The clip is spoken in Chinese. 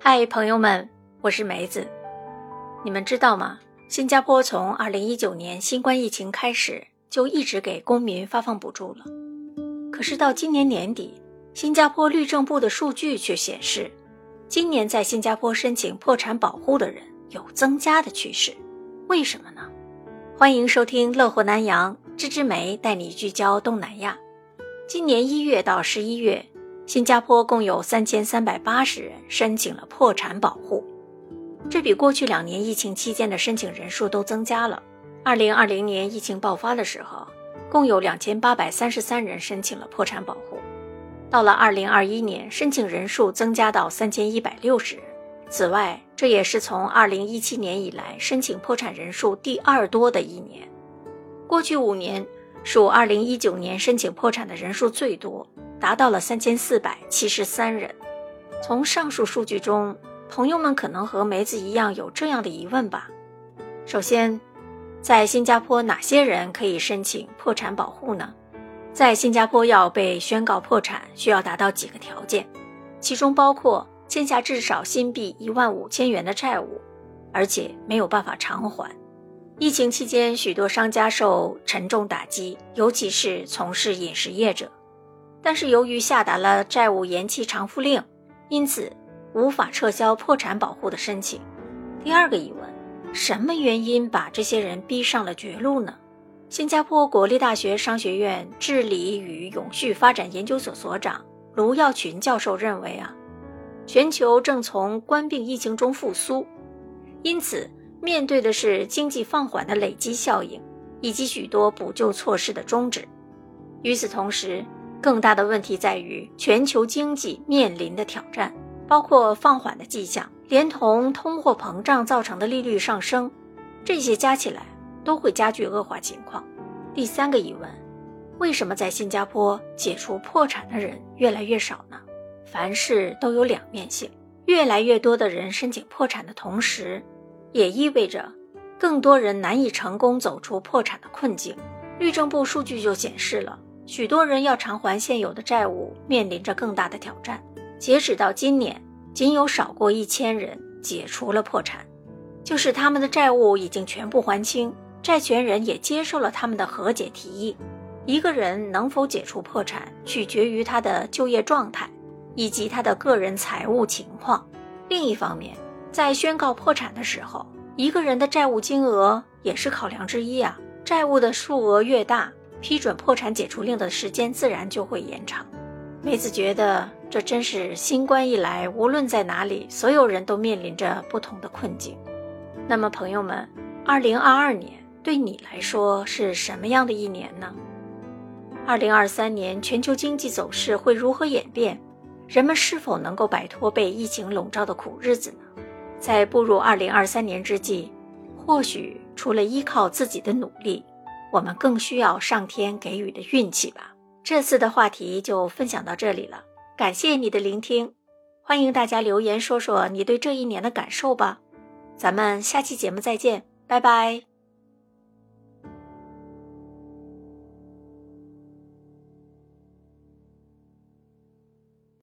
嗨，朋友们，我是梅子。你们知道吗？新加坡从二零一九年新冠疫情开始，就一直给公民发放补助了。可是到今年年底，新加坡律政部的数据却显示，今年在新加坡申请破产保护的人有增加的趋势。为什么呢？欢迎收听《乐活南洋》，芝芝梅带你聚焦东南亚。今年一月到十一月。新加坡共有三千三百八十人申请了破产保护，这比过去两年疫情期间的申请人数都增加了。二零二零年疫情爆发的时候，共有两千八百三十三人申请了破产保护，到了二零二一年，申请人数增加到三千一百六十人。此外，这也是从二零一七年以来申请破产人数第二多的一年。过去五年，属二零一九年申请破产的人数最多。达到了三千四百七十三人。从上述数据中，朋友们可能和梅子一样有这样的疑问吧？首先，在新加坡哪些人可以申请破产保护呢？在新加坡要被宣告破产，需要达到几个条件，其中包括欠下至少新币一万五千元的债务，而且没有办法偿还。疫情期间，许多商家受沉重打击，尤其是从事饮食业者。但是由于下达了债务延期偿付令，因此无法撤销破产保护的申请。第二个疑问：什么原因把这些人逼上了绝路呢？新加坡国立大学商学院治理与永续发展研究所所长卢耀群教授认为啊，全球正从冠病疫情中复苏，因此面对的是经济放缓的累积效应，以及许多补救措施的终止。与此同时，更大的问题在于全球经济面临的挑战，包括放缓的迹象，连同通货膨胀造成的利率上升，这些加起来都会加剧恶化情况。第三个疑问：为什么在新加坡解除破产的人越来越少呢？凡事都有两面性，越来越多的人申请破产的同时，也意味着更多人难以成功走出破产的困境。律政部数据就显示了。许多人要偿还现有的债务，面临着更大的挑战。截止到今年，仅有少过一千人解除了破产，就是他们的债务已经全部还清，债权人也接受了他们的和解提议。一个人能否解除破产，取决于他的就业状态以及他的个人财务情况。另一方面，在宣告破产的时候，一个人的债务金额也是考量之一啊。债务的数额越大，批准破产解除令的时间自然就会延长。梅子觉得这真是新冠以来，无论在哪里，所有人都面临着不同的困境。那么，朋友们，二零二二年对你来说是什么样的一年呢？二零二三年全球经济走势会如何演变？人们是否能够摆脱被疫情笼罩的苦日子呢？在步入二零二三年之际，或许除了依靠自己的努力，我们更需要上天给予的运气吧。这次的话题就分享到这里了，感谢你的聆听，欢迎大家留言说说你对这一年的感受吧。咱们下期节目再见，拜拜。